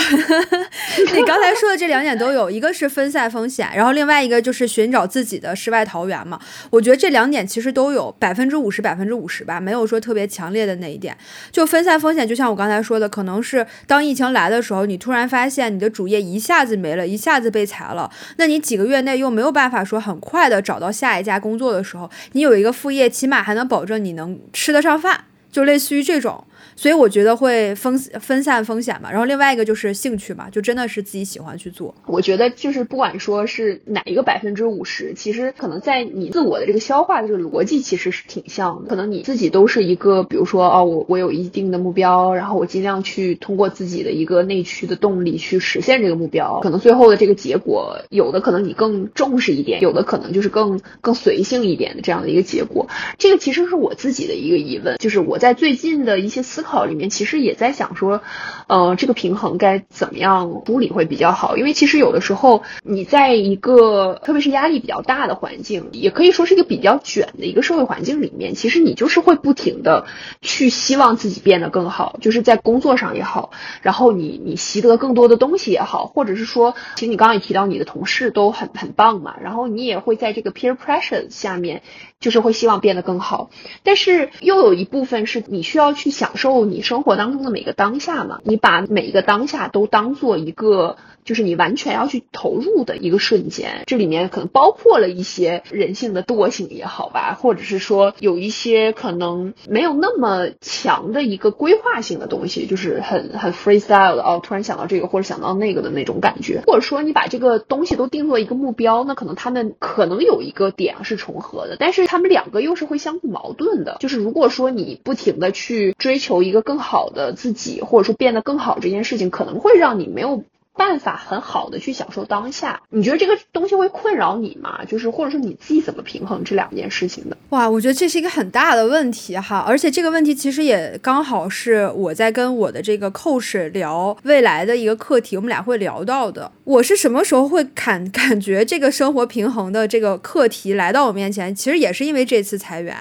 你刚才说的这两点都有，一个是分散风险，然后另外一个就是寻找自己的世外桃源嘛。我觉得这两点其实都有百分之五十，百分之五十吧，没有说特别强烈的那一点。就分散风险，就像我刚才说的，可能是当疫情来的时候，你突然发现你的主业一下子没了，一下子被裁了，那你几个月内又没有办法说很快的找到下一家工作的时候，你有一个副业，起码还能保证你能吃得上饭。就类似于这种。所以我觉得会分分散风险嘛，然后另外一个就是兴趣嘛，就真的是自己喜欢去做。我觉得就是不管说是哪一个百分之五十，其实可能在你自我的这个消化的这个逻辑其实是挺像的。可能你自己都是一个，比如说哦，我我有一定的目标，然后我尽量去通过自己的一个内驱的动力去实现这个目标。可能最后的这个结果，有的可能你更重视一点，有的可能就是更更随性一点的这样的一个结果。这个其实是我自己的一个疑问，就是我在最近的一些思。考里面，其实也在想说，呃，这个平衡该怎么样处理会比较好？因为其实有的时候你在一个特别是压力比较大的环境，也可以说是一个比较卷的一个社会环境里面，其实你就是会不停的去希望自己变得更好，就是在工作上也好，然后你你习得更多的东西也好，或者是说，其实你刚刚也提到你的同事都很很棒嘛，然后你也会在这个 peer pressure 下面。就是会希望变得更好，但是又有一部分是你需要去享受你生活当中的每个当下嘛？你把每一个当下都当做一个。就是你完全要去投入的一个瞬间，这里面可能包括了一些人性的惰性也好吧，或者是说有一些可能没有那么强的一个规划性的东西，就是很很 freestyle 的哦，突然想到这个或者想到那个的那种感觉，或者说你把这个东西都定做一个目标，那可能他们可能有一个点是重合的，但是他们两个又是会相互矛盾的。就是如果说你不停的去追求求一个更好的自己，或者说变得更好这件事情，可能会让你没有。办法很好的去享受当下，你觉得这个东西会困扰你吗？就是或者说你自己怎么平衡这两件事情的？哇，我觉得这是一个很大的问题哈，而且这个问题其实也刚好是我在跟我的这个 coach 聊未来的一个课题，我们俩会聊到的。我是什么时候会感 感觉这个生活平衡的这个课题来到我面前？其实也是因为这次裁员，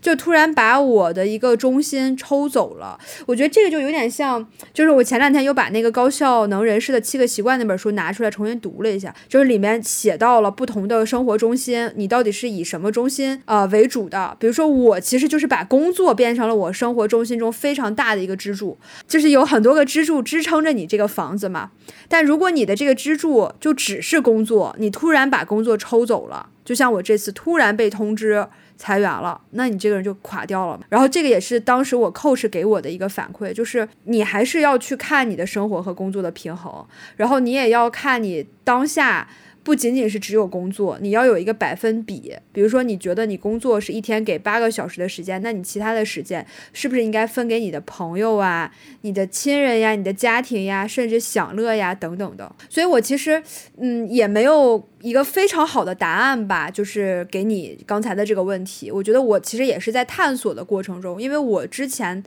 就突然把我的一个中心抽走了。我觉得这个就有点像，就是我前两天又把那个高效能人士的七。个习惯那本书拿出来重新读了一下，就是里面写到了不同的生活中心，你到底是以什么中心呃为主的？比如说我其实就是把工作变成了我生活中心中非常大的一个支柱，就是有很多个支柱支撑着你这个房子嘛。但如果你的这个支柱就只是工作，你突然把工作抽走了，就像我这次突然被通知。裁员了，那你这个人就垮掉了。然后这个也是当时我 coach 给我的一个反馈，就是你还是要去看你的生活和工作的平衡，然后你也要看你当下。不仅仅是只有工作，你要有一个百分比。比如说，你觉得你工作是一天给八个小时的时间，那你其他的时间是不是应该分给你的朋友啊、你的亲人呀、你的家庭呀，甚至享乐呀等等的？所以我其实，嗯，也没有一个非常好的答案吧，就是给你刚才的这个问题。我觉得我其实也是在探索的过程中，因为我之前。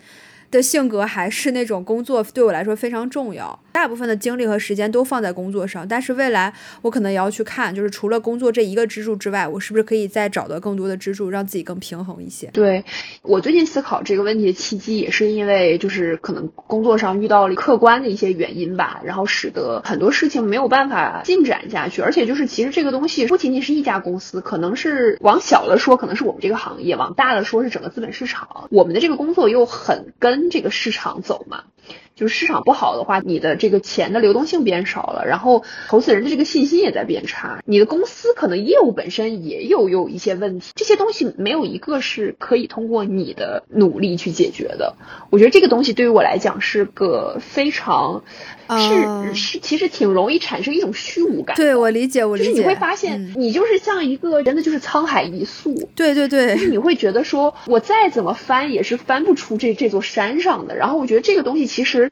的性格还是那种工作对我来说非常重要，大部分的精力和时间都放在工作上。但是未来我可能也要去看，就是除了工作这一个支柱之外，我是不是可以再找到更多的支柱，让自己更平衡一些？对我最近思考这个问题的契机，也是因为就是可能工作上遇到了客观的一些原因吧，然后使得很多事情没有办法进展下去。而且就是其实这个东西不仅仅是一家公司，可能是往小了说，可能是我们这个行业；往大了说，是整个资本市场。我们的这个工作又很跟。这个市场走嘛。就是市场不好的话，你的这个钱的流动性变少了，然后投资人的这个信心也在变差。你的公司可能业务本身也有有一些问题，这些东西没有一个是可以通过你的努力去解决的。我觉得这个东西对于我来讲是个非常是是其实挺容易产生一种虚无感。对我理解，我理解。就是你会发现，你就是像一个真的就是沧海一粟。对对对。就是你会觉得说，我再怎么翻也是翻不出这这座山上的。然后我觉得这个东西其实。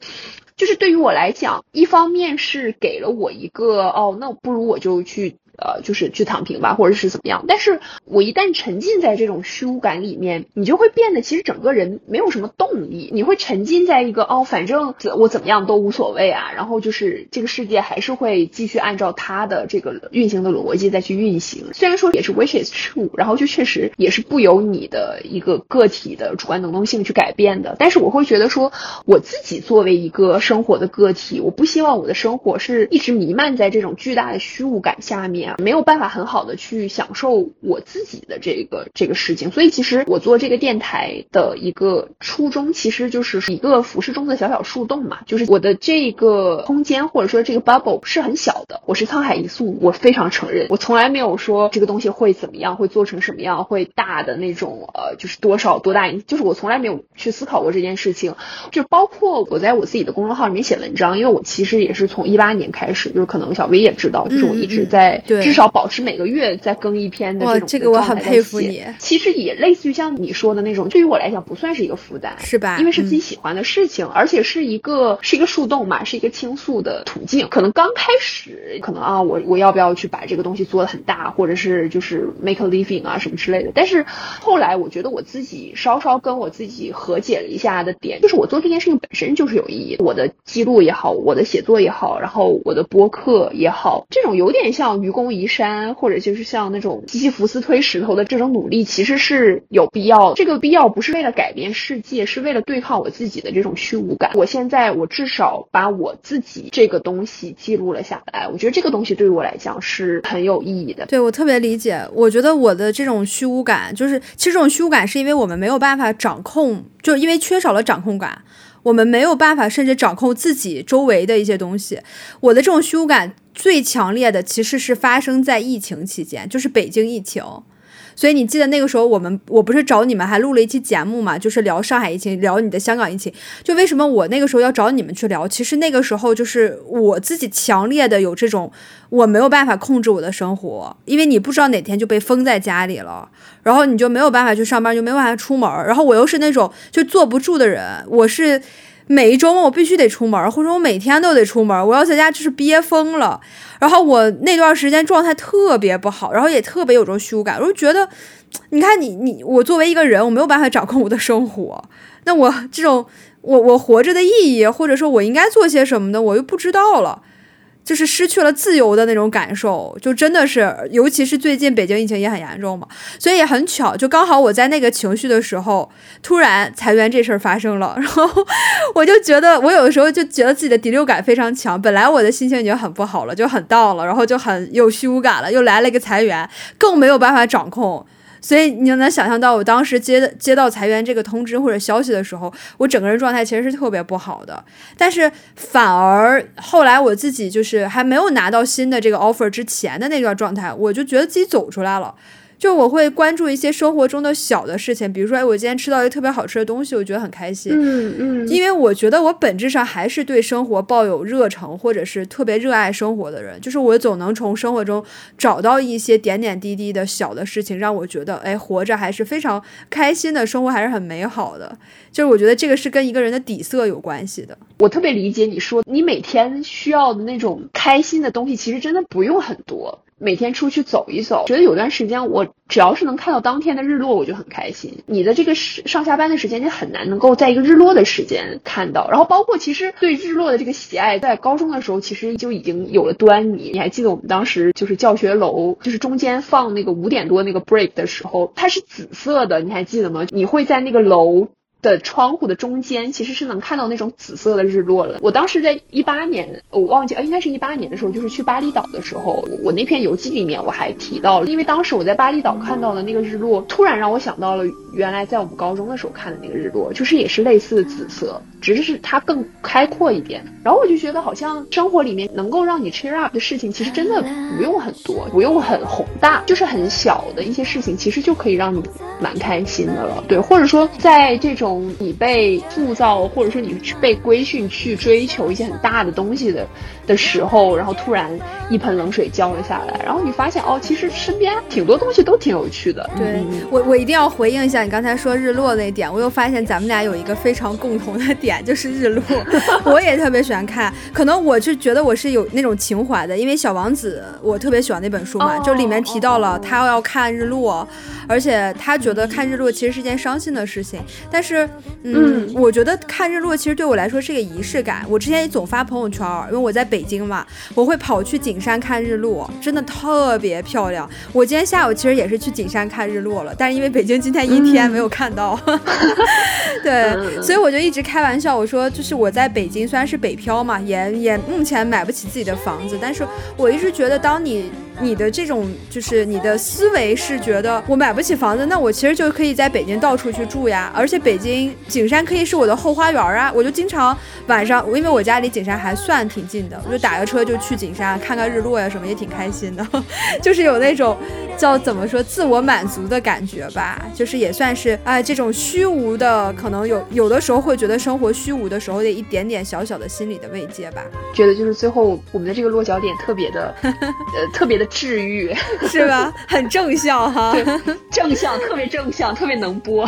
就是对于我来讲，一方面是给了我一个哦，那不如我就去。呃，就是去躺平吧，或者是怎么样？但是我一旦沉浸在这种虚无感里面，你就会变得其实整个人没有什么动力。你会沉浸在一个哦，反正我怎么样都无所谓啊。然后就是这个世界还是会继续按照它的这个运行的逻辑再去运行。虽然说也是 which is true，然后就确实也是不由你的一个个体的主观能动性去改变的。但是我会觉得说，我自己作为一个生活的个体，我不希望我的生活是一直弥漫在这种巨大的虚无感下面。没有办法很好的去享受我自己的这个这个事情，所以其实我做这个电台的一个初衷，其实就是一个浮世中的小小树洞嘛，就是我的这个空间或者说这个 bubble 是很小的，我是沧海一粟，我非常承认，我从来没有说这个东西会怎么样，会做成什么样，会大的那种呃，就是多少多大，就是我从来没有去思考过这件事情，就包括我在我自己的公众号里面写文章，因为我其实也是从一八年开始，就是可能小薇也知道，就是我一直在。至少保持每个月再更一篇的这种这个我很佩服你。其实也类似于像你说的那种，对于我来讲不算是一个负担，是吧？因为是自己喜欢的事情，而且是一个是一个树洞嘛，是一个倾诉的途径。可能刚开始，可能啊，我我要不要去把这个东西做的很大，或者是就是 make a living 啊什么之类的。但是后来我觉得我自己稍稍跟我自己和解了一下的点，就是我做这件事情本身就是有意义。我的记录也好，我的写作也好，然后我的播客也好，这种有点像愚公移山，或者就是像那种西西弗斯推石头的这种努力，其实是有必要。这个必要不是为了改变世界，是为了对抗我自己的这种虚无感。我现在我至少把我自己这个东西记录了下来，我觉得这个东西对于我来讲是很有意义的。对我特别理解，我觉得我的这种虚无感，就是其实这种虚无感是因为我们没有办法掌控，就因为缺少了掌控感。我们没有办法，甚至掌控自己周围的一些东西。我的这种虚无感最强烈的，其实是发生在疫情期间，就是北京疫情。所以你记得那个时候，我们我不是找你们还录了一期节目嘛，就是聊上海疫情，聊你的香港疫情。就为什么我那个时候要找你们去聊？其实那个时候就是我自己强烈的有这种我没有办法控制我的生活，因为你不知道哪天就被封在家里了，然后你就没有办法去上班，就没有办法出门。然后我又是那种就坐不住的人，我是。每一周末我必须得出门，或者我每天都得出门，我要在家就是憋疯了。然后我那段时间状态特别不好，然后也特别有种虚无感，我就觉得，你看你你我作为一个人，我没有办法掌控我的生活，那我这种我我活着的意义，或者说我应该做些什么的，我又不知道了。就是失去了自由的那种感受，就真的是，尤其是最近北京疫情也很严重嘛，所以也很巧，就刚好我在那个情绪的时候，突然裁员这事儿发生了，然后我就觉得，我有的时候就觉得自己的第六感非常强，本来我的心情已经很不好了，就很到了，然后就很有虚无感了，又来了一个裁员，更没有办法掌控。所以你就能想象到，我当时接接到裁员这个通知或者消息的时候，我整个人状态其实是特别不好的。但是反而后来我自己就是还没有拿到新的这个 offer 之前的那段状态，我就觉得自己走出来了。就我会关注一些生活中的小的事情，比如说，哎，我今天吃到一个特别好吃的东西，我觉得很开心。嗯嗯。因为我觉得我本质上还是对生活抱有热诚，或者是特别热爱生活的人。就是我总能从生活中找到一些点点滴滴的小的事情，让我觉得，哎，活着还是非常开心的，生活还是很美好的。就是我觉得这个是跟一个人的底色有关系的。我特别理解你说，你每天需要的那种开心的东西，其实真的不用很多。每天出去走一走，觉得有段时间我只要是能看到当天的日落，我就很开心。你的这个上下班的时间，你很难能够在一个日落的时间看到。然后包括其实对日落的这个喜爱，在高中的时候其实就已经有了端倪。你还记得我们当时就是教学楼，就是中间放那个五点多那个 break 的时候，它是紫色的，你还记得吗？你会在那个楼。的窗户的中间其实是能看到那种紫色的日落了。我当时在一八年，我忘记，呃，应该是一八年的时候，就是去巴厘岛的时候，我那篇游记里面我还提到了，因为当时我在巴厘岛看到的那个日落，突然让我想到了原来在我们高中的时候看的那个日落，就是也是类似的紫色，只是是它更开阔一点。然后我就觉得好像生活里面能够让你 cheer up 的事情，其实真的不用很多，不用很宏大，就是很小的一些事情，其实就可以让你蛮开心的了。对，或者说在这种。你被塑造，或者说你被规训去追求一些很大的东西的的时候，然后突然一盆冷水浇了下来，然后你发现哦，其实身边挺多东西都挺有趣的。对我，我一定要回应一下你刚才说日落那点，我又发现咱们俩有一个非常共同的点，就是日落。我也特别喜欢看，可能我就觉得我是有那种情怀的，因为小王子我特别喜欢那本书嘛，就里面提到了他要看日落，而且他觉得看日落其实是件伤心的事情，但是。嗯，我觉得看日落其实对我来说是个仪式感。我之前也总发朋友圈，因为我在北京嘛，我会跑去景山看日落，真的特别漂亮。我今天下午其实也是去景山看日落了，但是因为北京今天阴天，没有看到。对，所以我就一直开玩笑，我说就是我在北京虽然是北漂嘛，也也目前买不起自己的房子，但是我一直觉得当你。你的这种就是你的思维是觉得我买不起房子，那我其实就可以在北京到处去住呀。而且北京景山可以是我的后花园啊，我就经常晚上，因为我家离景山还算挺近的，我就打个车就去景山看看日落呀什么，也挺开心的。就是有那种叫怎么说自我满足的感觉吧，就是也算是哎这种虚无的，可能有有的时候会觉得生活虚无的时候的一点点小小的心理的慰藉吧。觉得就是最后我们的这个落脚点特别的，呃特别的。治愈，是吧？很正向哈，正向，特别正向，特别能播。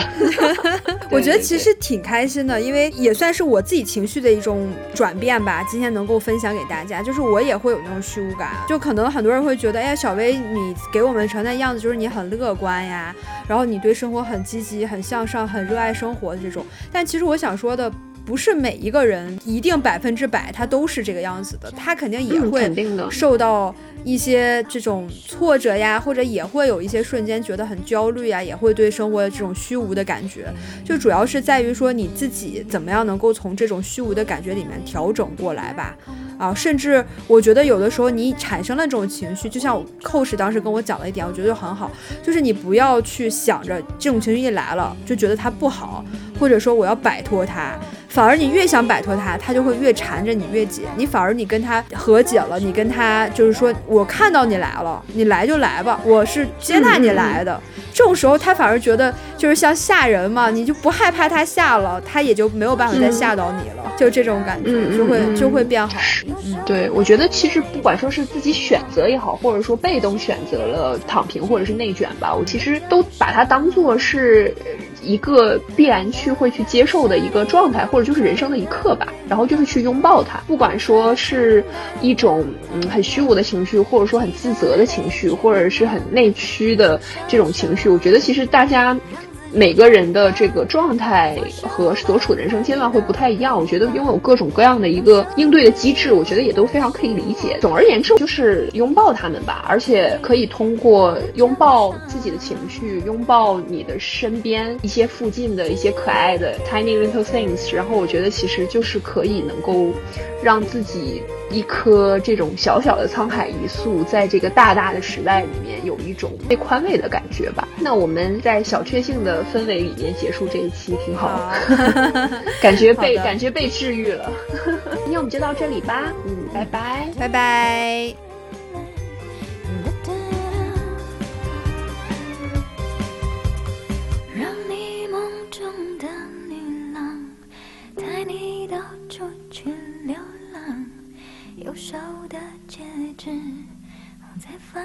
我觉得其实挺开心的，因为也算是我自己情绪的一种转变吧。今天能够分享给大家，就是我也会有那种虚无感，就可能很多人会觉得，哎呀，小薇，你给我们呈现样子就是你很乐观呀，然后你对生活很积极、很向上、很热爱生活的这种。但其实我想说的。不是每一个人一定百分之百他都是这个样子的，他肯定也会受到一些这种挫折呀，或者也会有一些瞬间觉得很焦虑呀，也会对生活的这种虚无的感觉。就主要是在于说你自己怎么样能够从这种虚无的感觉里面调整过来吧。啊，甚至我觉得有的时候你产生了这种情绪，就像我 coach 当时跟我讲了一点，我觉得就很好，就是你不要去想着这种情绪一来了就觉得它不好，或者说我要摆脱他。反而你越想摆脱他，他就会越缠着你越紧。你反而你跟他和解了，你跟他就是说，我看到你来了，你来就来吧，我是接纳你来的。这种时候他反而觉得就是像吓人嘛，你就不害怕他吓了，他也就没有办法再吓到你了。就这种感觉就会就会变好。嗯，对，我觉得其实不管说是自己选择也好，或者说被动选择了躺平或者是内卷吧，我其实都把它当做是。一个必然去会去接受的一个状态，或者就是人生的一刻吧。然后就是去拥抱它，不管说是一种嗯很虚无的情绪，或者说很自责的情绪，或者是很内驱的这种情绪，我觉得其实大家。每个人的这个状态和所处的人生阶段会不太一样，我觉得拥有各种各样的一个应对的机制，我觉得也都非常可以理解。总而言之，就是拥抱他们吧，而且可以通过拥抱自己的情绪，拥抱你的身边一些附近的一些可爱的 tiny little things，然后我觉得其实就是可以能够让自己。一颗这种小小的沧海一粟，在这个大大的时代里面，有一种被宽慰的感觉吧。那我们在小确幸的氛围里面结束这一期，挺好，的 感觉被感觉被治愈了。今天我们就到这里吧，嗯，拜拜，拜拜。手的戒指，在放。